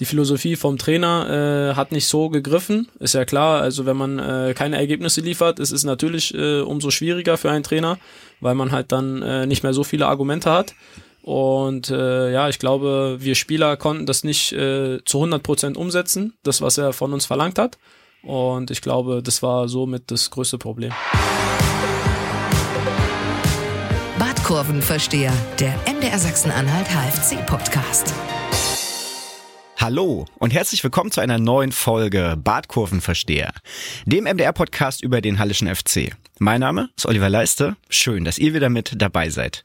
die Philosophie vom Trainer äh, hat nicht so gegriffen. Ist ja klar, also wenn man äh, keine Ergebnisse liefert, ist es natürlich äh, umso schwieriger für einen Trainer, weil man halt dann äh, nicht mehr so viele Argumente hat. Und äh, ja, ich glaube, wir Spieler konnten das nicht äh, zu 100 Prozent umsetzen, das, was er von uns verlangt hat. Und ich glaube, das war somit das größte Problem. Badkurvenversteher, der MDR Sachsen-Anhalt HFC-Podcast. Hallo und herzlich willkommen zu einer neuen Folge Badkurvenversteher, dem MDR-Podcast über den Hallischen FC. Mein Name ist Oliver Leiste. Schön, dass ihr wieder mit dabei seid.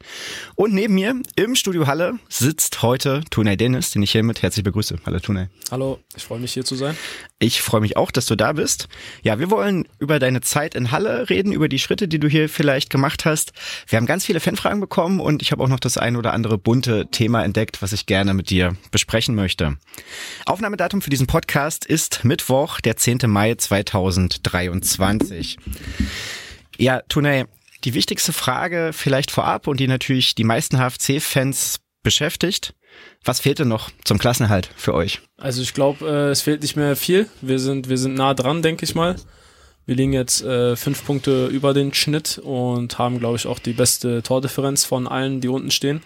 Und neben mir im Studio Halle sitzt heute Tunay Dennis, den ich hiermit herzlich begrüße. Hallo Tunay. Hallo, ich freue mich hier zu sein. Ich freue mich auch, dass du da bist. Ja, wir wollen über deine Zeit in Halle reden, über die Schritte, die du hier vielleicht gemacht hast. Wir haben ganz viele Fanfragen bekommen und ich habe auch noch das ein oder andere bunte Thema entdeckt, was ich gerne mit dir besprechen möchte. Aufnahmedatum für diesen Podcast ist Mittwoch, der 10. Mai 2023. Ja, Tunay, die wichtigste Frage vielleicht vorab und die natürlich die meisten HFC-Fans beschäftigt. Was fehlte noch zum Klassenerhalt für euch? Also ich glaube, äh, es fehlt nicht mehr viel. Wir sind, wir sind nah dran, denke ich mal. Wir liegen jetzt äh, fünf Punkte über den Schnitt und haben, glaube ich, auch die beste Tordifferenz von allen, die unten stehen.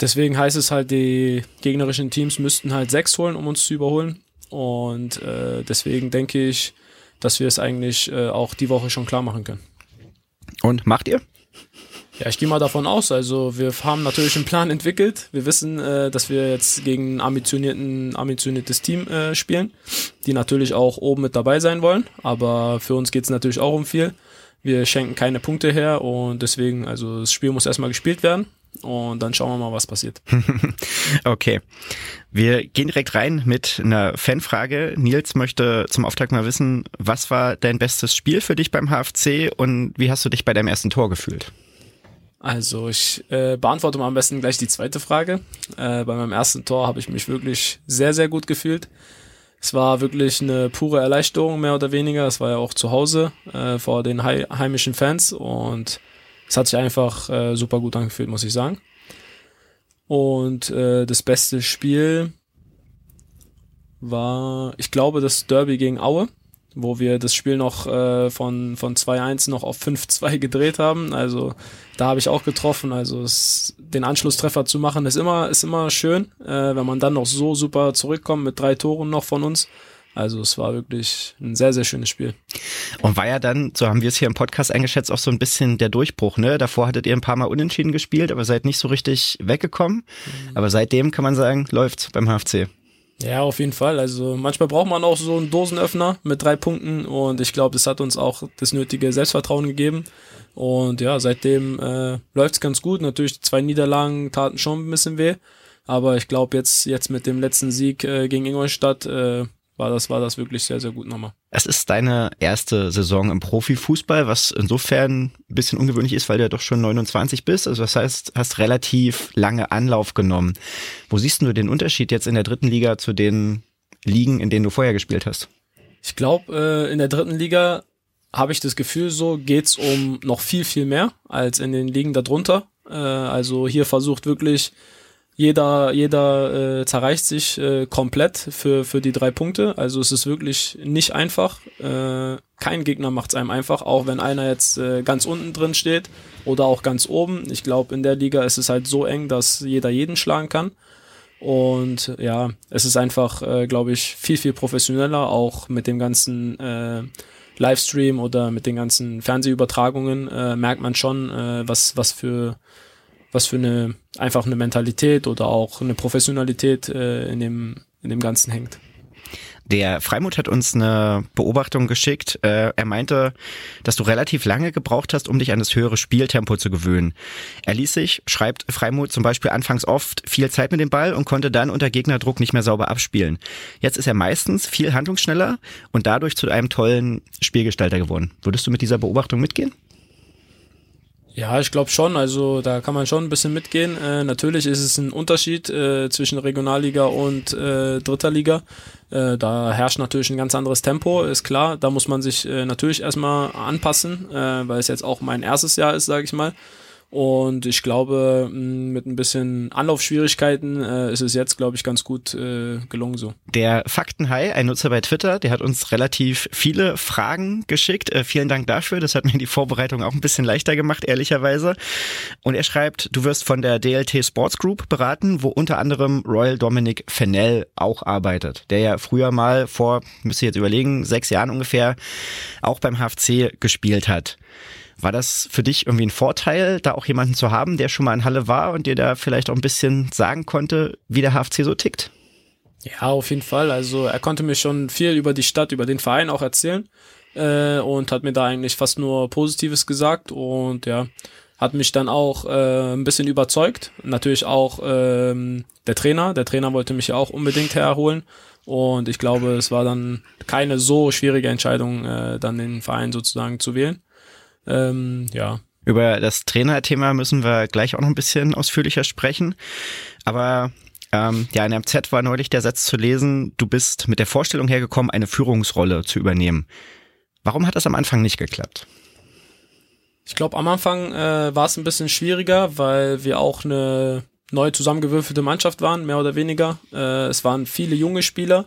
Deswegen heißt es halt, die gegnerischen Teams müssten halt sechs holen, um uns zu überholen. Und äh, deswegen denke ich, dass wir es eigentlich äh, auch die Woche schon klar machen können. Und macht ihr? Ja, ich gehe mal davon aus. Also wir haben natürlich einen Plan entwickelt. Wir wissen, äh, dass wir jetzt gegen ein ambitionierten, ambitioniertes Team äh, spielen, die natürlich auch oben mit dabei sein wollen. Aber für uns geht es natürlich auch um viel. Wir schenken keine Punkte her und deswegen, also das Spiel muss erstmal gespielt werden und dann schauen wir mal, was passiert. okay. Wir gehen direkt rein mit einer Fanfrage. Nils möchte zum Auftakt mal wissen, was war dein bestes Spiel für dich beim HFC und wie hast du dich bei deinem ersten Tor gefühlt? Also ich äh, beantworte mal am besten gleich die zweite Frage. Äh, bei meinem ersten Tor habe ich mich wirklich sehr, sehr gut gefühlt. Es war wirklich eine pure Erleichterung, mehr oder weniger. Es war ja auch zu Hause äh, vor den heimischen Fans und es hat sich einfach äh, super gut angefühlt, muss ich sagen. Und äh, das beste Spiel war, ich glaube, das Derby gegen Aue, wo wir das Spiel noch äh, von, von 2-1 noch auf 5-2 gedreht haben. Also da habe ich auch getroffen. Also es, den Anschlusstreffer zu machen, ist immer, ist immer schön, äh, wenn man dann noch so super zurückkommt mit drei Toren noch von uns. Also es war wirklich ein sehr, sehr schönes Spiel. Und war ja dann, so haben wir es hier im Podcast eingeschätzt, auch so ein bisschen der Durchbruch, ne? Davor hattet ihr ein paar Mal unentschieden gespielt, aber seid nicht so richtig weggekommen. Mhm. Aber seitdem kann man sagen, läuft's beim HFC. Ja, auf jeden Fall. Also manchmal braucht man auch so einen Dosenöffner mit drei Punkten und ich glaube, das hat uns auch das nötige Selbstvertrauen gegeben. Und ja, seitdem äh, läuft's ganz gut. Natürlich zwei Niederlagen taten schon ein bisschen weh, aber ich glaube jetzt jetzt mit dem letzten Sieg äh, gegen Ingolstadt äh, war das, war das wirklich sehr, sehr gut nochmal. Es ist deine erste Saison im Profifußball, was insofern ein bisschen ungewöhnlich ist, weil du ja doch schon 29 bist. Also das heißt, hast relativ lange Anlauf genommen. Wo siehst du den Unterschied jetzt in der dritten Liga zu den Ligen, in denen du vorher gespielt hast? Ich glaube, äh, in der dritten Liga habe ich das Gefühl, so geht's um noch viel, viel mehr als in den Ligen darunter. Äh, also hier versucht wirklich jeder, jeder äh, zerreicht sich äh, komplett für, für die drei Punkte. Also es ist wirklich nicht einfach. Äh, kein Gegner macht es einem einfach, auch wenn einer jetzt äh, ganz unten drin steht oder auch ganz oben. Ich glaube, in der Liga ist es halt so eng, dass jeder jeden schlagen kann. Und ja, es ist einfach, äh, glaube ich, viel, viel professioneller, auch mit dem ganzen äh, Livestream oder mit den ganzen Fernsehübertragungen äh, merkt man schon, äh, was, was für was für eine einfach eine Mentalität oder auch eine Professionalität äh, in dem in dem Ganzen hängt. Der Freimut hat uns eine Beobachtung geschickt. Äh, er meinte, dass du relativ lange gebraucht hast, um dich an das höhere Spieltempo zu gewöhnen. Er ließ sich, schreibt Freimut zum Beispiel anfangs oft viel Zeit mit dem Ball und konnte dann unter Gegnerdruck nicht mehr sauber abspielen. Jetzt ist er meistens viel handlungsschneller und dadurch zu einem tollen Spielgestalter geworden. Würdest du mit dieser Beobachtung mitgehen? Ja, ich glaube schon. Also da kann man schon ein bisschen mitgehen. Äh, natürlich ist es ein Unterschied äh, zwischen Regionalliga und äh, dritter Liga. Äh, da herrscht natürlich ein ganz anderes Tempo, ist klar. Da muss man sich äh, natürlich erstmal anpassen, äh, weil es jetzt auch mein erstes Jahr ist, sage ich mal. Und ich glaube, mit ein bisschen Anlaufschwierigkeiten äh, ist es jetzt, glaube ich, ganz gut äh, gelungen so. Der Faktenhai, ein Nutzer bei Twitter, der hat uns relativ viele Fragen geschickt. Äh, vielen Dank dafür. Das hat mir die Vorbereitung auch ein bisschen leichter gemacht, ehrlicherweise. Und er schreibt, du wirst von der DLT Sports Group beraten, wo unter anderem Royal Dominic Fennell auch arbeitet, der ja früher mal vor, müsste ich jetzt überlegen, sechs Jahren ungefähr auch beim HFC gespielt hat. War das für dich irgendwie ein Vorteil, da auch jemanden zu haben, der schon mal in Halle war und dir da vielleicht auch ein bisschen sagen konnte, wie der HFC so tickt? Ja, auf jeden Fall. Also er konnte mir schon viel über die Stadt, über den Verein auch erzählen äh, und hat mir da eigentlich fast nur Positives gesagt und ja, hat mich dann auch äh, ein bisschen überzeugt. Natürlich auch ähm, der Trainer. Der Trainer wollte mich ja auch unbedingt herholen. Und ich glaube, es war dann keine so schwierige Entscheidung, äh, dann den Verein sozusagen zu wählen. Ähm, ja. Über das Trainerthema müssen wir gleich auch noch ein bisschen ausführlicher sprechen. Aber ähm, ja, in MZ war neulich der Satz zu lesen, du bist mit der Vorstellung hergekommen, eine Führungsrolle zu übernehmen. Warum hat das am Anfang nicht geklappt? Ich glaube, am Anfang äh, war es ein bisschen schwieriger, weil wir auch eine neu zusammengewürfelte Mannschaft waren, mehr oder weniger. Äh, es waren viele junge Spieler,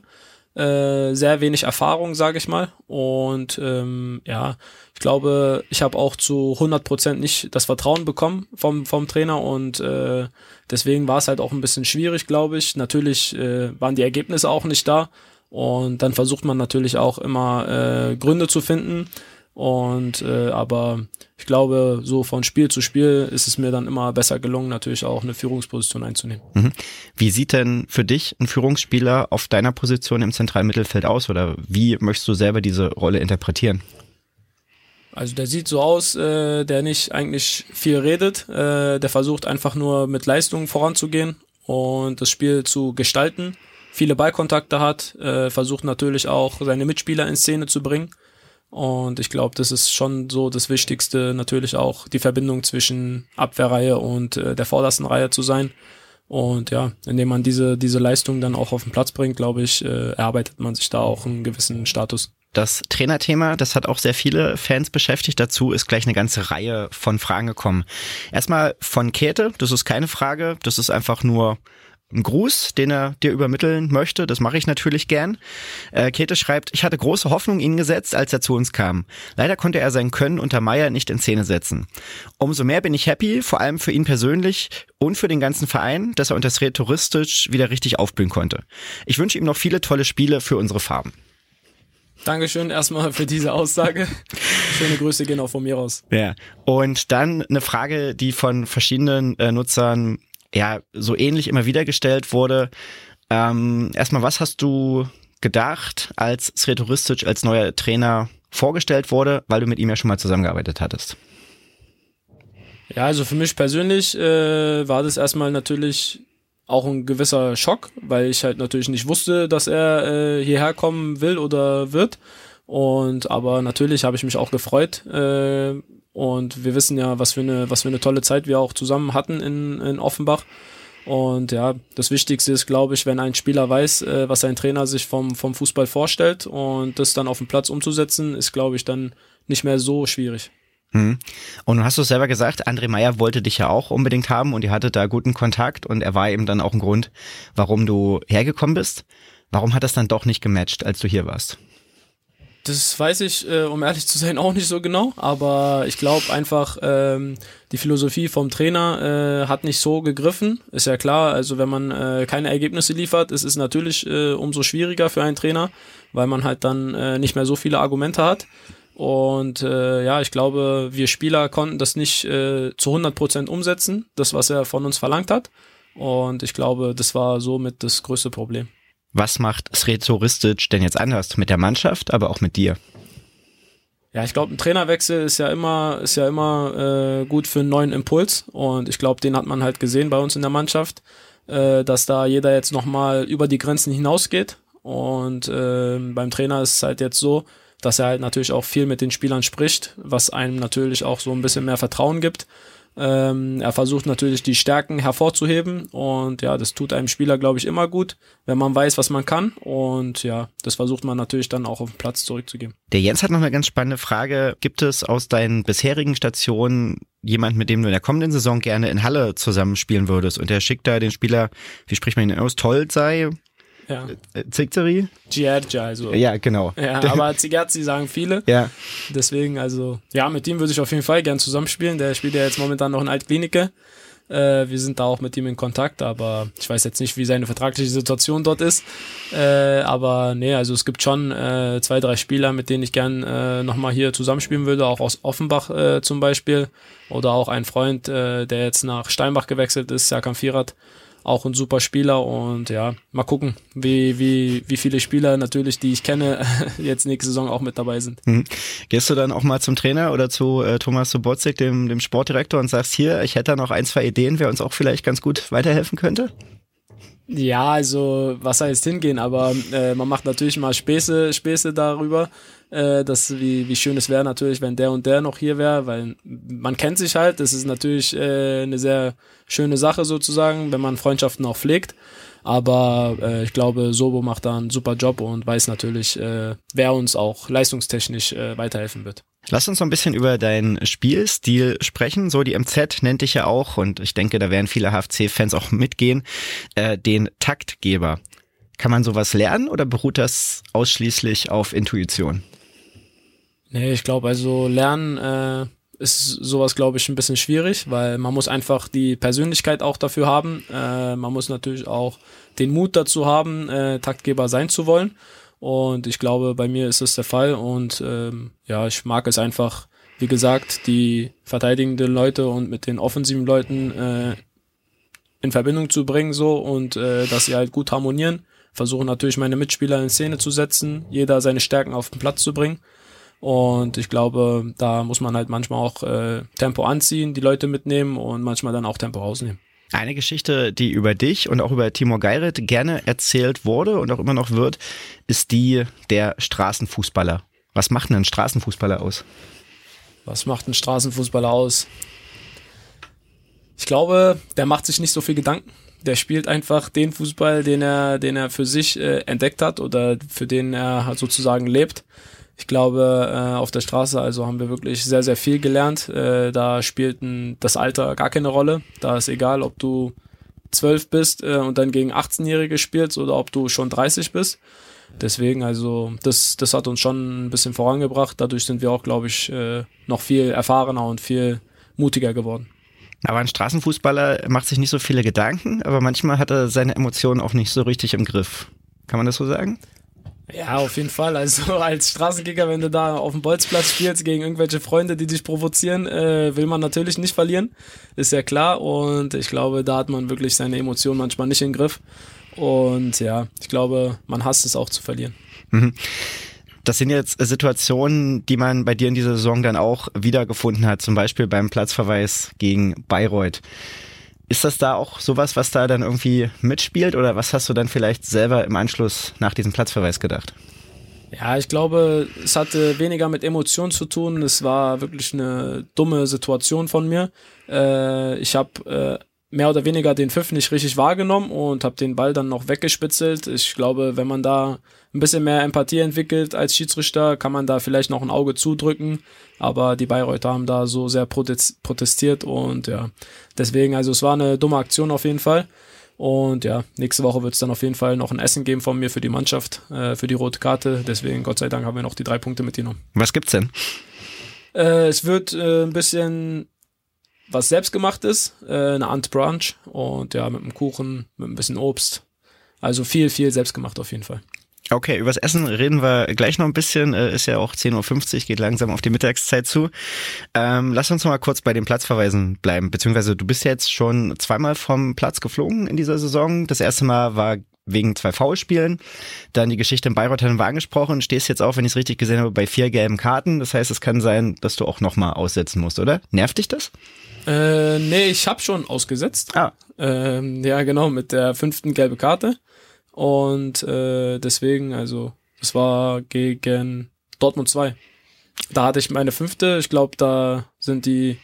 äh, sehr wenig Erfahrung, sage ich mal. Und ähm, ja, ich glaube, ich habe auch zu 100 Prozent nicht das Vertrauen bekommen vom, vom Trainer und äh, deswegen war es halt auch ein bisschen schwierig, glaube ich. Natürlich äh, waren die Ergebnisse auch nicht da und dann versucht man natürlich auch immer äh, Gründe zu finden. Und äh, aber ich glaube, so von Spiel zu Spiel ist es mir dann immer besser gelungen, natürlich auch eine Führungsposition einzunehmen. Mhm. Wie sieht denn für dich ein Führungsspieler auf deiner Position im zentralen Mittelfeld aus oder wie möchtest du selber diese Rolle interpretieren? Also der sieht so aus, äh, der nicht eigentlich viel redet, äh, der versucht einfach nur mit Leistungen voranzugehen und das Spiel zu gestalten, viele Ballkontakte hat, äh, versucht natürlich auch seine Mitspieler in Szene zu bringen und ich glaube, das ist schon so das Wichtigste, natürlich auch die Verbindung zwischen Abwehrreihe und äh, der vordersten Reihe zu sein. Und ja, indem man diese, diese Leistung dann auch auf den Platz bringt, glaube ich, äh, erarbeitet man sich da auch einen gewissen Status. Das Trainerthema, das hat auch sehr viele Fans beschäftigt. Dazu ist gleich eine ganze Reihe von Fragen gekommen. Erstmal von Käthe, das ist keine Frage, das ist einfach nur einen Gruß, den er dir übermitteln möchte. Das mache ich natürlich gern. Äh, Käthe schreibt, ich hatte große Hoffnung in ihn gesetzt, als er zu uns kam. Leider konnte er sein Können unter Meier nicht in Szene setzen. Umso mehr bin ich happy, vor allem für ihn persönlich und für den ganzen Verein, dass er unter Sred touristisch wieder richtig aufblühen konnte. Ich wünsche ihm noch viele tolle Spiele für unsere Farben. Dankeschön erstmal für diese Aussage. Schöne Grüße gehen auch von mir raus. Ja. Und dann eine Frage, die von verschiedenen äh, Nutzern ja so ähnlich immer wieder gestellt wurde. Ähm, erstmal, was hast du gedacht, als Sretoristic als neuer Trainer vorgestellt wurde, weil du mit ihm ja schon mal zusammengearbeitet hattest? Ja, also für mich persönlich äh, war das erstmal natürlich auch ein gewisser Schock, weil ich halt natürlich nicht wusste, dass er äh, hierher kommen will oder wird. Und aber natürlich habe ich mich auch gefreut, äh, und wir wissen ja, was für eine, was für eine tolle Zeit wir auch zusammen hatten in, in Offenbach. Und ja, das Wichtigste ist, glaube ich, wenn ein Spieler weiß, äh, was sein Trainer sich vom, vom Fußball vorstellt und das dann auf dem Platz umzusetzen, ist, glaube ich, dann nicht mehr so schwierig. Hm. Und du hast es selber gesagt, André Meyer wollte dich ja auch unbedingt haben und ihr hattet da guten Kontakt und er war eben dann auch ein Grund, warum du hergekommen bist. Warum hat das dann doch nicht gematcht, als du hier warst? Das weiß ich, äh, um ehrlich zu sein, auch nicht so genau. Aber ich glaube einfach, ähm, die Philosophie vom Trainer äh, hat nicht so gegriffen. Ist ja klar, also wenn man äh, keine Ergebnisse liefert, ist es natürlich äh, umso schwieriger für einen Trainer, weil man halt dann äh, nicht mehr so viele Argumente hat. Und äh, ja, ich glaube, wir Spieler konnten das nicht äh, zu 100 Prozent umsetzen, das, was er von uns verlangt hat. Und ich glaube, das war somit das größte Problem. Was macht Srezo Ristic denn jetzt anders? Mit der Mannschaft, aber auch mit dir? Ja, ich glaube, ein Trainerwechsel ist ja immer, ist ja immer äh, gut für einen neuen Impuls. Und ich glaube, den hat man halt gesehen bei uns in der Mannschaft, äh, dass da jeder jetzt nochmal über die Grenzen hinausgeht. Und äh, beim Trainer ist es halt jetzt so, dass er halt natürlich auch viel mit den Spielern spricht, was einem natürlich auch so ein bisschen mehr Vertrauen gibt Ähm, er versucht natürlich die Stärken hervorzuheben und ja, das tut einem Spieler, glaube ich, immer gut, wenn man weiß, was man kann und ja, das versucht man natürlich dann auch auf den Platz zurückzugeben. Der Jens hat noch eine ganz spannende Frage. Gibt es aus deinen bisherigen Stationen jemand, mit dem du in der kommenden Saison gerne in Halle zusammenspielen würdest? Und der schickt da den Spieler, wie spricht man ihn aus, Toll sei? Ja. Äh, Zigzeri? Giergia, also. Ja, genau. Ja, aber Zigerzi sagen viele. Ja. Deswegen, also, ja, mit ihm würde ich auf jeden Fall gern zusammenspielen. Der spielt ja jetzt momentan noch in Altklinike. Äh, wir sind da auch mit ihm in Kontakt, aber ich weiß jetzt nicht, wie seine vertragliche Situation dort ist. Äh, aber nee, also es gibt schon äh, zwei, drei Spieler, mit denen ich gern äh, nochmal hier zusammenspielen würde, auch aus Offenbach äh, zum Beispiel. Oder auch ein Freund, äh, der jetzt nach Steinbach gewechselt ist, Serkan Firat auch ein super Spieler und ja, mal gucken, wie, wie, wie viele Spieler natürlich, die ich kenne, jetzt nächste Saison auch mit dabei sind. Mhm. Gehst du dann auch mal zum Trainer oder zu äh, Thomas Sobotzig, dem, dem Sportdirektor, und sagst hier, ich hätte da noch ein, zwei Ideen, wer uns auch vielleicht ganz gut weiterhelfen könnte? Ja, also was heißt hingehen, aber äh, man macht natürlich mal Späße, Späße darüber, äh, dass wie, wie schön es wäre natürlich, wenn der und der noch hier wäre, weil man kennt sich halt, das ist natürlich äh, eine sehr schöne Sache sozusagen, wenn man Freundschaften auch pflegt. Aber äh, ich glaube, Sobo macht da einen super Job und weiß natürlich, äh, wer uns auch leistungstechnisch äh, weiterhelfen wird. Lass uns noch ein bisschen über deinen Spielstil sprechen. So, die MZ nennt dich ja auch, und ich denke, da werden viele HFC-Fans auch mitgehen, äh, den Taktgeber. Kann man sowas lernen oder beruht das ausschließlich auf Intuition? Nee, ich glaube, also lernen äh, ist sowas, glaube ich, ein bisschen schwierig, weil man muss einfach die Persönlichkeit auch dafür haben. Äh, man muss natürlich auch den Mut dazu haben, äh, Taktgeber sein zu wollen. Und ich glaube, bei mir ist es der Fall. Und ähm, ja, ich mag es einfach, wie gesagt, die verteidigenden Leute und mit den offensiven Leuten äh, in Verbindung zu bringen so und äh, dass sie halt gut harmonieren. Versuche natürlich meine Mitspieler in Szene zu setzen, jeder seine Stärken auf den Platz zu bringen. Und ich glaube, da muss man halt manchmal auch äh, Tempo anziehen, die Leute mitnehmen und manchmal dann auch Tempo rausnehmen. Eine Geschichte, die über dich und auch über Timur Geiret gerne erzählt wurde und auch immer noch wird, ist die der Straßenfußballer. Was macht denn ein Straßenfußballer aus? Was macht ein Straßenfußballer aus? Ich glaube, der macht sich nicht so viel Gedanken. Der spielt einfach den Fußball, den er, den er für sich äh, entdeckt hat oder für den er halt sozusagen lebt. Ich glaube, äh, auf der Straße also haben wir wirklich sehr, sehr viel gelernt. Äh, da spielt das Alter gar keine Rolle. Da ist egal, ob du zwölf bist äh, und dann gegen 18-Jährige spielst oder ob du schon 30 bist. Deswegen, also, das, das hat uns schon ein bisschen vorangebracht. Dadurch sind wir auch, glaube ich, äh, noch viel erfahrener und viel mutiger geworden. Aber ein Straßenfußballer macht sich nicht so viele Gedanken, aber manchmal hat er seine Emotionen auch nicht so richtig im Griff. Kann man das so sagen? Ja, auf jeden Fall. Also als Straßenkicker, wenn du da auf dem Bolzplatz spielst gegen irgendwelche Freunde, die dich provozieren, äh, will man natürlich nicht verlieren. Ist ja klar. Und ich glaube, da hat man wirklich seine Emotionen manchmal nicht im Griff. Und ja, ich glaube, man hasst es auch zu verlieren. Mhm. Das sind jetzt Situationen, die man bei dir in dieser Saison dann auch wiedergefunden hat, zum Beispiel beim Platzverweis gegen Bayreuth. Ist das da auch sowas, was da dann irgendwie mitspielt oder was hast du dann vielleicht selber im Anschluss nach diesem Platzverweis gedacht? Ja, ich glaube, es hatte weniger mit Emotionen zu tun. Es war wirklich eine dumme Situation von mir. Äh, ich habe äh, mehr oder weniger den Pfiff nicht richtig wahrgenommen und habe den Ball dann noch weggespitzelt. Ich glaube, wenn man da ein bisschen mehr Empathie entwickelt als Schiedsrichter, kann man da vielleicht noch ein Auge zudrücken. Aber die Bayreuther haben da so sehr protestiert und ja, deswegen, also es war eine dumme Aktion auf jeden Fall. Und ja, nächste Woche wird es dann auf jeden Fall noch ein Essen geben von mir für die Mannschaft, äh, für die rote Karte. Deswegen, Gott sei Dank, haben wir noch die drei Punkte mitgenommen. Was gibt's denn? Äh, es wird äh, ein bisschen was selbst gemacht ist, äh, eine Ant Brunch und ja, mit einem Kuchen, mit ein bisschen Obst. Also viel, viel selbst gemacht auf jeden Fall. Okay, übers Essen reden wir gleich noch ein bisschen. Äh, ist ja auch 10.50 Uhr, geht langsam auf die Mittagszeit zu. Ähm, lass uns mal kurz bei den Platzverweisen bleiben. Beziehungsweise du bist jetzt schon zweimal vom Platz geflogen in dieser Saison. Das erste Mal war wegen zwei Foulspielen. Dann die Geschichte in Bayreuth haben wir angesprochen. Stehst jetzt auch, wenn ich es richtig gesehen habe, bei vier gelben Karten. Das heißt, es kann sein, dass du auch noch mal aussetzen musst, oder? Nervt dich das? Äh, nee, ich habe schon ausgesetzt. Ah. Ähm, ja, genau, mit der fünften gelbe Karte. Und äh, deswegen, also, das war gegen Dortmund 2. Da hatte ich meine fünfte. Ich glaube, da sind die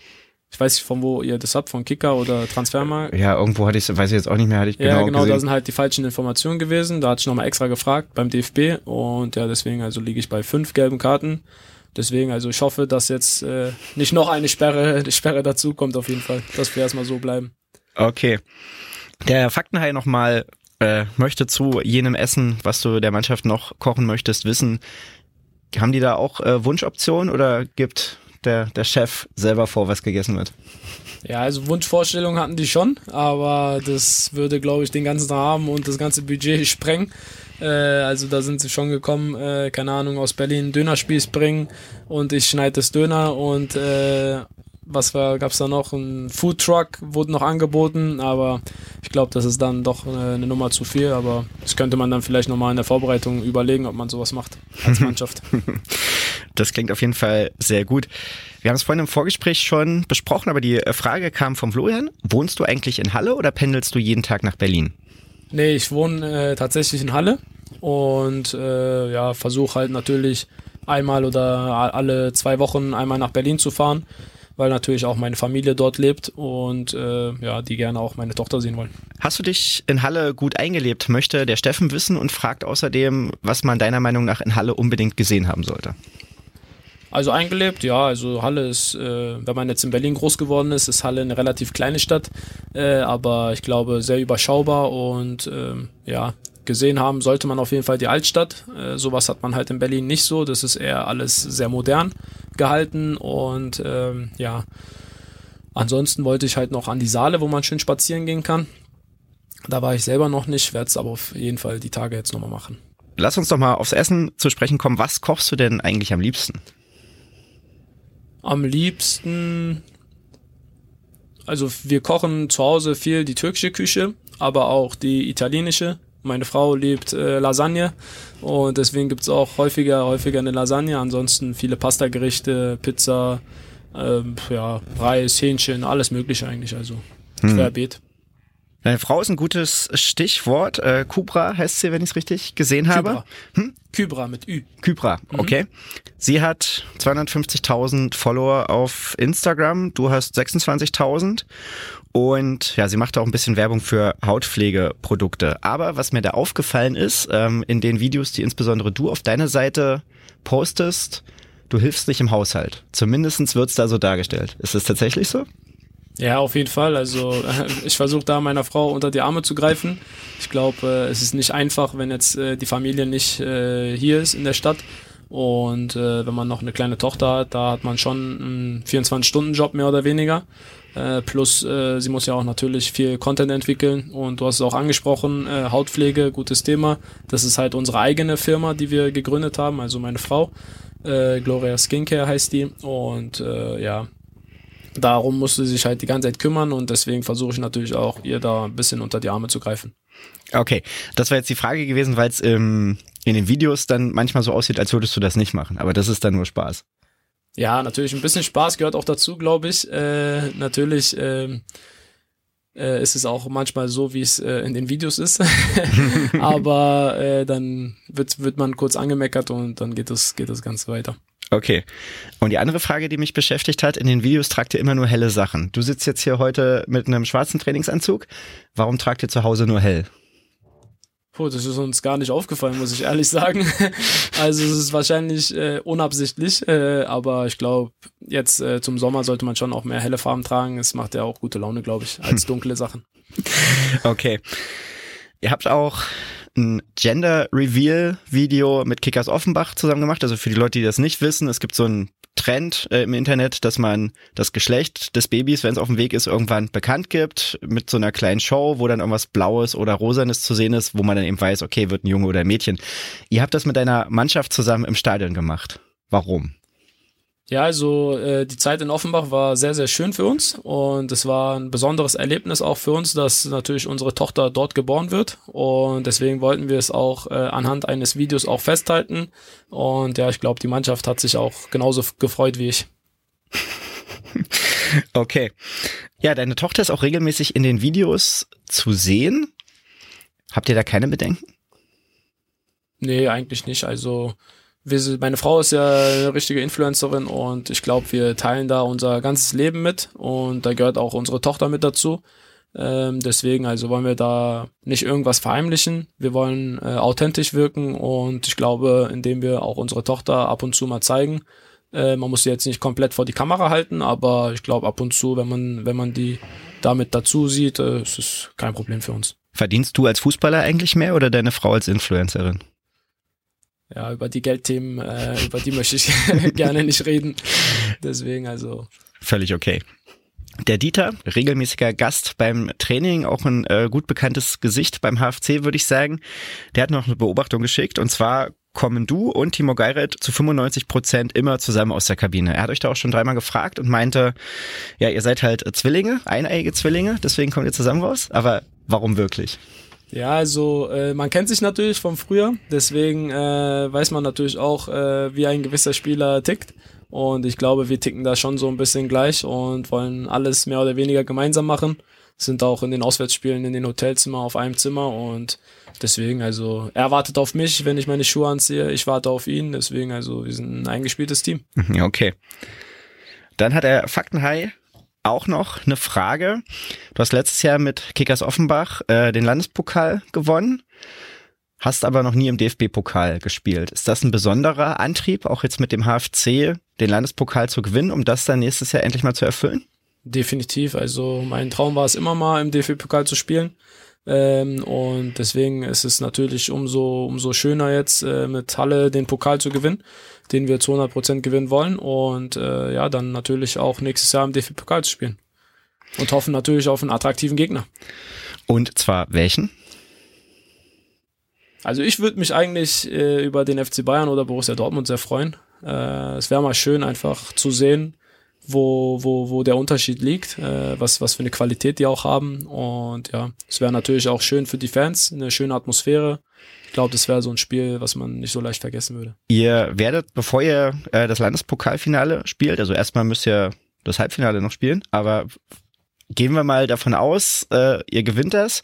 Ich weiß nicht, von wo ihr das habt, von Kicker oder Transfermarkt. Ja, irgendwo hatte ich, weiß ich jetzt auch nicht mehr, hatte ich Ja, genau, genau, da gesehen. sind halt die falschen Informationen gewesen. Da hatte ich nochmal extra gefragt beim DFB und ja, deswegen also liege ich bei fünf gelben Karten. Deswegen, also ich hoffe, dass jetzt äh, nicht noch eine Sperre, eine Sperre dazu kommt auf jeden Fall, dass wir erstmal so bleiben. Okay. Der Faktenhai nochmal äh, möchte zu jenem Essen, was du der Mannschaft noch kochen möchtest, wissen. Haben die da auch äh, Wunschoptionen oder gibt der, der Chef selber vor, was gegessen wird? Ja, also Wunschvorstellungen hatten die schon, aber das würde, glaube ich, den ganzen Rahmen und das ganze Budget sprengen. Äh, also da sind sie schon gekommen, äh, keine Ahnung, aus Berlin Dönerspieß bringen und ich schneide das Döner und äh, was war, gab's da noch? Ein Food Truck wurde noch angeboten, aber ich glaube, das ist dann doch äh, eine Nummer zu viel, aber das könnte man dann vielleicht nochmal in der Vorbereitung überlegen, ob man sowas macht als Mannschaft. Das klingt auf jeden Fall sehr gut. Wir haben es vorhin im Vorgespräch schon besprochen, aber die äh, Frage kam vom Florian. Wohnst du eigentlich in Halle oder pendelst du jeden Tag nach Berlin? Nee, ich wohne äh, tatsächlich in Halle und äh, ja, versuche halt natürlich einmal oder alle zwei Wochen einmal nach Berlin zu fahren, weil natürlich auch meine Familie dort lebt und äh, ja, die gerne auch meine Tochter sehen wollen. Hast du dich in Halle gut eingelebt, möchte der Steffen wissen und fragt außerdem, was man deiner Meinung nach in Halle unbedingt gesehen haben sollte. Also eingelebt, ja, also Halle ist, äh, wenn man jetzt in Berlin groß geworden ist, ist Halle eine relativ kleine Stadt, äh, aber ich glaube sehr überschaubar und ähm, ja, gesehen haben sollte man auf jeden Fall die Altstadt. Äh, sowas hat man halt in Berlin nicht so, das ist eher alles sehr modern gehalten und ähm, ja, ansonsten wollte ich halt noch an die Saale, wo man schön spazieren gehen kann. Da war ich selber noch nicht, werde es aber auf jeden Fall die Tage jetzt nochmal machen. Lass uns doch mal aufs Essen zu sprechen kommen. Was kochst du denn eigentlich am liebsten? Am liebsten, also wir kochen zu Hause viel die türkische Küche, aber auch die italienische. Meine Frau liebt äh, Lasagne und deswegen gibt's auch häufiger, häufiger eine Lasagne. Ansonsten viele Pastagerichte, Pizza, ähm, ja, Reis, Hähnchen, alles mögliche eigentlich, also querbeet. Deine Frau ist ein gutes Stichwort. Äh, Kubra heißt sie, wenn ich es richtig gesehen habe. Kybra. Kybra mit Ü. Kybra, okay. Sie hat 250.000 Follower auf Instagram, du hast 26.000 und ja, sie macht auch ein bisschen Werbung für Hautpflegeprodukte. Aber was mir da aufgefallen ist, ähm, in den Videos, die insbesondere du auf deiner Seite postest, du hilfst nicht im Haushalt. Zumindestens wird's da so dargestellt. Ist das tatsächlich so? Ja, auf jeden Fall. Also ich versuche da meiner Frau unter die Arme zu greifen. Ich glaube, äh, es ist nicht einfach, wenn jetzt äh, die Familie nicht äh, hier ist in der Stadt. Und äh, wenn man noch eine kleine Tochter hat, da hat man schon einen 24-Stunden-Job mehr oder weniger. Äh, plus, äh, sie muss ja auch natürlich viel Content entwickeln. Und du hast es auch angesprochen, äh, Hautpflege, gutes Thema. Das ist halt unsere eigene Firma, die wir gegründet haben, also meine Frau. Äh, Gloria Skincare heißt die. Und äh, ja, darum musste sie sich halt die ganze Zeit kümmern und deswegen versuche ich natürlich auch, ihr da ein bisschen unter die Arme zu greifen. Okay, das war jetzt die Frage gewesen, weil es ähm, in den Videos dann manchmal so aussieht, als würdest du das nicht machen. Aber das ist dann nur Spaß. Ja, natürlich ein bisschen Spaß gehört auch dazu, glaube ich. Äh, natürlich ähm, äh, ist es auch manchmal so, wie es äh, in den Videos ist. Aber äh, dann wird, wird man kurz angemeckert und dann geht das, geht das Ganze weiter. Okay. Und die andere Frage, die mich beschäftigt hat, in den Videos tragt ihr immer nur helle Sachen. Du sitzt jetzt hier heute mit einem schwarzen Trainingsanzug. Warum tragt ihr zu Hause nur hell? Puh, das ist uns gar nicht aufgefallen, muss ich ehrlich sagen. Also es ist wahrscheinlich äh, unabsichtlich, äh, aber ich glaube, jetzt äh, zum Sommer sollte man schon auch mehr helle Farben tragen. Es macht ja auch gute Laune, glaube ich, als dunkle Sachen. Okay. Ihr habt auch ein Gender Reveal Video mit Kickers Offenbach zusammen gemacht. Also für die Leute, die das nicht wissen, es gibt so einen Trend äh, im Internet, dass man das Geschlecht des Babys, wenn es auf dem Weg ist, irgendwann bekannt gibt mit so einer kleinen Show, wo dann irgendwas Blaues oder Rosanes zu sehen ist, wo man dann eben weiß, okay, wird ein Junge oder ein Mädchen. Ihr habt das mit deiner Mannschaft zusammen im Stadion gemacht. Warum? Ja, also äh, die Zeit in Offenbach war sehr, sehr schön für uns und es war ein besonderes Erlebnis auch für uns, dass natürlich unsere Tochter dort geboren wird und deswegen wollten wir es auch äh, anhand eines Videos auch festhalten und ja, ich glaube, die Mannschaft hat sich auch genauso gefreut wie ich. Okay. Ja, deine Tochter ist auch regelmäßig in den Videos zu sehen. Habt ihr da keine Bedenken? Nee, eigentlich nicht. Also wir, meine Frau ist ja eine richtige Influencerin und ich glaube, wir teilen da unser ganzes Leben mit und da gehört auch unsere Tochter mit dazu. Ähm, deswegen, also wollen wir da nicht irgendwas verheimlichen. Wir wollen äh, authentisch wirken und ich glaube, indem wir auch unsere Tochter ab und zu mal zeigen, äh, man muss sie jetzt nicht komplett vor die Kamera halten, aber ich glaube ab und zu, wenn man, wenn man die damit dazu sieht, äh, ist es kein Problem für uns. Verdienst du als Fußballer eigentlich mehr oder deine Frau als Influencerin? Ja, über die Geldthemen, äh, über die möchte ich gerne nicht reden. Deswegen also. Völlig okay. Der Dieter, regelmäßiger Gast beim Training, auch ein äh, gut bekanntes Gesicht beim HFC, würde ich sagen. Der hat noch eine Beobachtung geschickt und zwar kommen du und Timo Geiret zu 95 Prozent immer zusammen aus der Kabine. Er hat euch da auch schon dreimal gefragt und meinte, ja, ihr seid halt Zwillinge, eineiige Zwillinge, deswegen kommt ihr zusammen raus. Aber warum wirklich? Ja, also äh, man kennt sich natürlich vom früher, deswegen äh, weiß man natürlich auch, äh, wie ein gewisser Spieler tickt. Und ich glaube, wir ticken da schon so ein bisschen gleich und wollen alles mehr oder weniger gemeinsam machen. Sind auch in den Auswärtsspielen in den Hotelzimmer auf einem Zimmer und deswegen, also er wartet auf mich, wenn ich meine Schuhe anziehe. Ich warte auf ihn, deswegen, also wir sind ein eingespieltes Team. Okay. Dann hat er Faktenhai auch noch eine Frage. Du hast letztes Jahr mit Kickers Offenbach äh, den Landespokal gewonnen, hast aber noch nie im DFB-Pokal gespielt. Ist das ein besonderer Antrieb, auch jetzt mit dem HFC den Landespokal zu gewinnen, um das dann nächstes Jahr endlich mal zu erfüllen? Definitiv. Also mein Traum war es immer mal im DFB-Pokal zu spielen. Ähm, und deswegen ist es natürlich umso, umso schöner jetzt äh, mit Halle den Pokal zu gewinnen, den wir zu 100 Prozent gewinnen wollen und äh, ja, dann natürlich auch nächstes Jahr im DFB-Pokal zu spielen. Und hoffen natürlich auf einen attraktiven Gegner. Und zwar welchen? Also ich würde mich eigentlich äh, über den FC Bayern oder Borussia Dortmund sehr freuen. Äh, es wäre mal schön einfach zu sehen, wo, wo, wo der Unterschied liegt, äh, was, was für eine Qualität die auch haben. Und ja, es wäre natürlich auch schön für die Fans, eine schöne Atmosphäre. Ich glaube, das wäre so ein Spiel, was man nicht so leicht vergessen würde. Ihr werdet, bevor ihr äh, das Landespokalfinale spielt, also erstmal müsst ihr das Halbfinale noch spielen, aber gehen wir mal davon aus, äh, ihr gewinnt das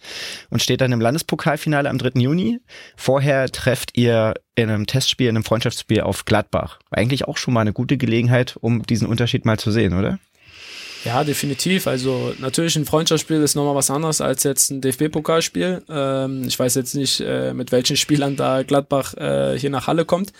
und steht dann im Landespokalfinale am 3. Juni. Vorher trefft ihr in einem Testspiel, in einem Freundschaftsspiel auf Gladbach. Eigentlich auch schon mal eine gute Gelegenheit, um diesen Unterschied mal zu sehen, oder? Ja, definitiv. Also natürlich ein Freundschaftsspiel ist nochmal was anderes als jetzt ein DFB-Pokalspiel. Ähm, ich weiß jetzt nicht, äh, mit welchen Spielern da Gladbach äh, hier nach Halle kommt.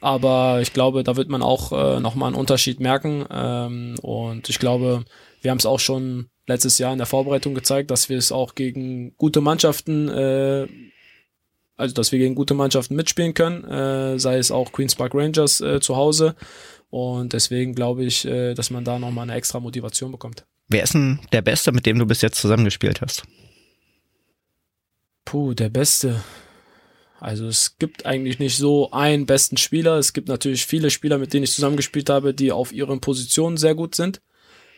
Aber ich glaube, da wird man auch äh, nochmal einen Unterschied merken. Ähm, und ich glaube, wir haben es auch schon letztes Jahr in der Vorbereitung gezeigt, dass wir es auch gegen gute Mannschaften, äh, also dass wir gegen gute Mannschaften mitspielen können, äh, sei es auch Queens Park Rangers äh, zu Hause. Und deswegen glaube ich, äh, dass man da nochmal eine extra Motivation bekommt. Wer ist denn der Beste, mit dem du bis jetzt zusammengespielt hast? Puh, der Beste. Also es gibt eigentlich nicht so einen besten Spieler. Es gibt natürlich viele Spieler, mit denen ich zusammengespielt habe, die auf ihren Positionen sehr gut sind.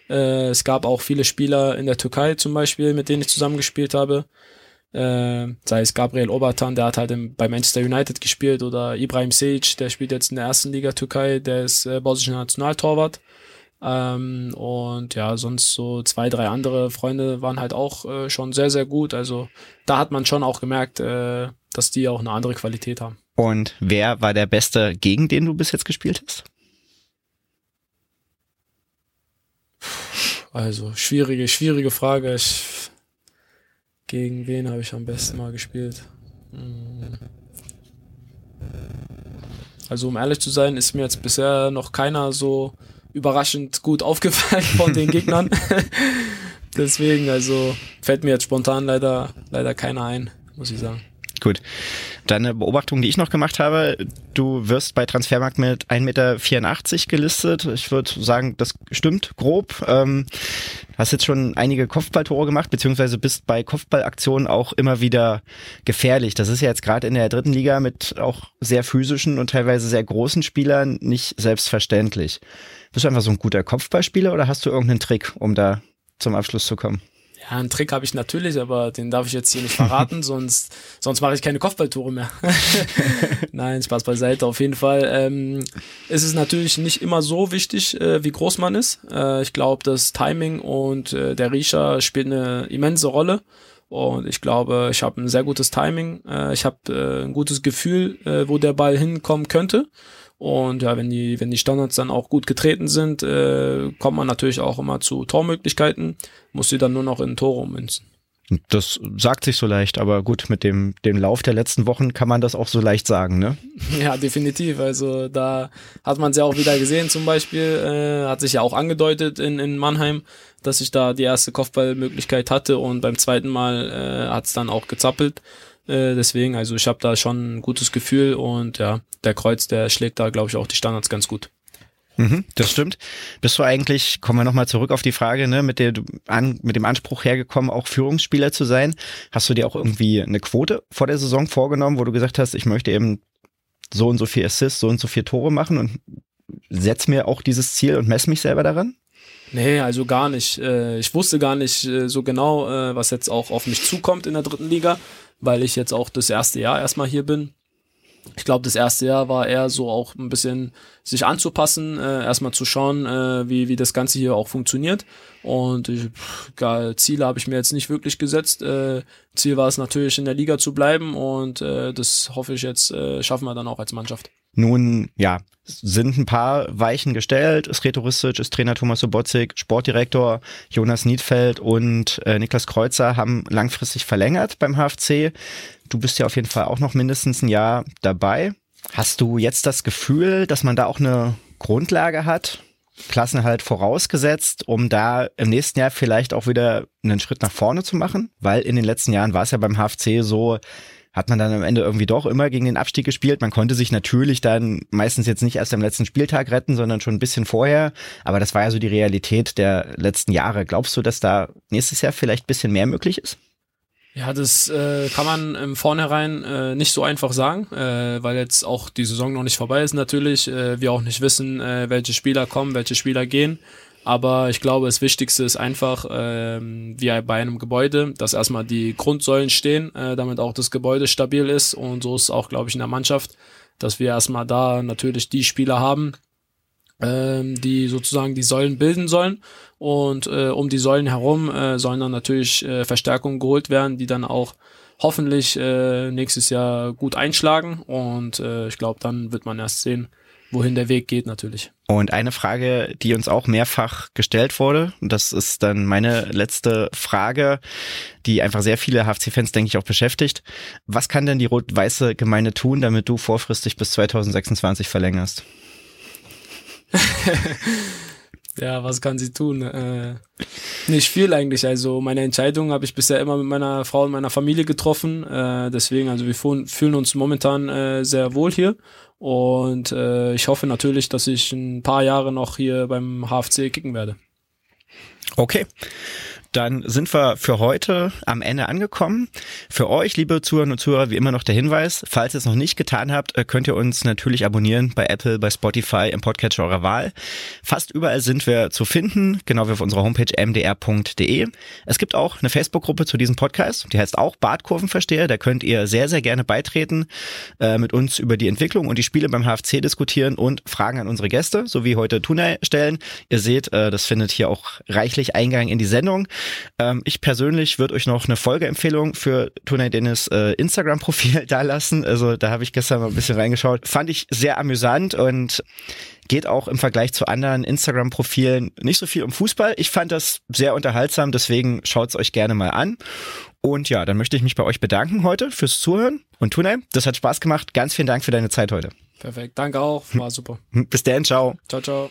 Äh, es gab auch viele Spieler in der Türkei zum Beispiel, mit denen ich zusammengespielt habe. Äh, sei es Gabriel Obertan, der hat halt im, bei Manchester United gespielt, oder Ibrahim Sejic, der spielt jetzt in der ersten Liga Türkei, der ist äh, bosnischer Nationaltorwart. Ähm, und ja, sonst so zwei, drei andere Freunde waren halt auch äh, schon sehr, sehr gut. Also da hat man schon auch gemerkt, äh, dass die auch eine andere Qualität haben. Und wer war der Beste, gegen den du bis jetzt gespielt hast? Also schwierige, schwierige Frage. Ich, gegen wen habe ich am besten mal gespielt? Hm. Also um ehrlich zu sein, ist mir jetzt bisher noch keiner so überraschend gut aufgefallen von den Gegnern. Deswegen, also fällt mir jetzt spontan leider, leider keiner ein, muss ich sagen. Gut. Dann eine Beobachtung, die ich noch gemacht habe. Du wirst bei Transfermarkt mit 1,84 Meter gelistet. Ich würde sagen, das stimmt grob. Ähm, hast jetzt schon einige Kopfballtore gemacht, beziehungsweise bist bei Kopfballaktionen auch immer wieder gefährlich. Das ist ja jetzt gerade in der dritten Liga mit auch sehr physischen und teilweise sehr großen Spielern nicht selbstverständlich. Bist du einfach so ein guter Kopfballspieler oder hast du irgendeinen Trick, um da zum Abschluss zu kommen? Ja, einen Trick habe ich natürlich, aber den darf ich jetzt hier nicht verraten, sonst, sonst mache ich keine Kopfballtore mehr. Nein, Spaß beiseite. Auf jeden Fall ähm, ist es natürlich nicht immer so wichtig, äh, wie groß man ist. Äh, ich glaube, das Timing und äh, der Riecher spielt eine immense Rolle. Und ich glaube, ich habe ein sehr gutes Timing. Äh, ich habe äh, ein gutes Gefühl, äh, wo der Ball hinkommen könnte. Und ja, wenn die, wenn die Standards dann auch gut getreten sind, äh, kommt man natürlich auch immer zu Tormöglichkeiten, muss sie dann nur noch in Tore ummünzen. Das sagt sich so leicht, aber gut, mit dem, dem Lauf der letzten Wochen kann man das auch so leicht sagen, ne? Ja, definitiv. Also da hat man es ja auch wieder gesehen zum Beispiel, äh, hat sich ja auch angedeutet in, in Mannheim, dass ich da die erste Kopfballmöglichkeit hatte und beim zweiten Mal äh, hat es dann auch gezappelt. Äh, deswegen, also ich habe da schon ein gutes Gefühl und ja, der Kreuz, der schlägt da, glaube ich, auch die Standards ganz gut. Mhm, das stimmt. Bist du eigentlich, kommen wir nochmal zurück auf die Frage, ne, mit der an, mit dem Anspruch hergekommen, auch Führungsspieler zu sein? Hast du dir auch irgendwie eine Quote vor der Saison vorgenommen, wo du gesagt hast, ich möchte eben so und so viel Assists, so und so viel Tore machen und setz mir auch dieses Ziel und mess mich selber daran? Nee, also gar nicht. Äh, ich wusste gar nicht äh, so genau, was jetzt auch auf mich zukommt in der dritten Liga, weil ich jetzt auch das erste Jahr erstmal hier bin ich glaube, das erste Jahr war eher so auch ein bisschen sich anzupassen, äh, erstmal zu schauen, äh, wie, wie das Ganze hier auch funktioniert. Und ich, geil, Ziele habe ich mir jetzt nicht wirklich gesetzt. Äh, Ziel war es natürlich in der Liga zu bleiben und äh, das hoffe ich jetzt äh, schaffen wir dann auch als Mannschaft. Nun, ja, sind ein paar Weichen gestellt. Sreto Ristic ist Trainer Thomas Sobotzik, Sportdirektor Jonas Niedfeld und äh, Niklas Kreuzer haben langfristig verlängert beim HFC. Du bist ja auf jeden Fall auch noch mindestens ein Jahr dabei. Hast du jetzt das Gefühl, dass man da auch eine Grundlage hat, Klassenhalt vorausgesetzt, um da im nächsten Jahr vielleicht auch wieder einen Schritt nach vorne zu machen? Weil in den letzten Jahren war es ja beim HFC so, hat man dann am Ende irgendwie doch immer gegen den Abstieg gespielt. Man konnte sich natürlich dann meistens jetzt nicht erst am letzten Spieltag retten, sondern schon ein bisschen vorher. Aber das war ja so die Realität der letzten Jahre. Glaubst du, dass da nächstes Jahr vielleicht ein bisschen mehr möglich ist? Ja, das äh, kann man im Vornherein äh, nicht so einfach sagen, äh, weil jetzt auch die Saison noch nicht vorbei ist natürlich. Äh, wir auch nicht wissen, äh, welche Spieler kommen, welche Spieler gehen. Aber ich glaube, das Wichtigste ist einfach, äh, wie bei einem Gebäude, dass erstmal die Grundsäulen stehen, äh, damit auch das Gebäude stabil ist. Und so ist es auch, glaube ich, in der Mannschaft, dass wir erstmal da natürlich die Spieler haben, ähm, die sozusagen die Säulen bilden sollen. Und äh, um die Säulen herum äh, sollen dann natürlich äh, Verstärkungen geholt werden, die dann auch hoffentlich äh, nächstes Jahr gut einschlagen. Und äh, ich glaube, dann wird man erst sehen, wohin der Weg geht natürlich. Und eine Frage, die uns auch mehrfach gestellt wurde, und das ist dann meine letzte Frage, die einfach sehr viele HFC-Fans, denke ich, auch beschäftigt. Was kann denn die rot-weiße Gemeinde tun, damit du vorfristig bis 2026 verlängerst? ja, was kann sie tun? Äh, nicht viel eigentlich. Also meine Entscheidung habe ich bisher immer mit meiner Frau und meiner Familie getroffen. Äh, deswegen, also wir fühlen uns momentan äh, sehr wohl hier. Und äh, ich hoffe natürlich, dass ich ein paar Jahre noch hier beim HFC kicken werde. Okay. Dann sind wir für heute am Ende angekommen. Für euch, liebe Zuhörer und Zuhörer, wie immer noch der Hinweis, falls ihr es noch nicht getan habt, äh, könnt ihr uns natürlich abonnieren bei Apple, bei Spotify, im Podcatcher eurer Wahl. Fast überall sind wir zu finden, genau wie auf unserer Homepage mdr.de. Es gibt auch eine Facebook-Gruppe zu diesem Podcast, die heißt auch Bartkurvenversteher. Da könnt ihr sehr, sehr gerne beitreten, äh, mit uns über die Entwicklung und die Spiele beim HFC diskutieren und Fragen an unsere Gäste, so wie heute Tuna stellen. Ihr seht, äh, das findet hier auch reichlich Eingang in die Sendung. Ähm, ich persönlich würde euch noch eine Folgeempfehlung für Tony Dennis äh, Instagram-Profil da lassen. Also da habe ich gestern mal ein bisschen reingeschaut. Fand ich sehr amüsant und geht auch im Vergleich zu anderen Instagram-Profilen nicht so viel um Fußball. Ich fand das sehr unterhaltsam, deswegen schaut's euch gerne mal an. Und ja, dann möchte ich mich bei euch bedanken heute fürs Zuhören. Und Tunay, das hat Spaß gemacht. Ganz vielen Dank für deine Zeit heute. Perfekt, danke auch. War super. Bis dann, ciao. Ciao, ciao.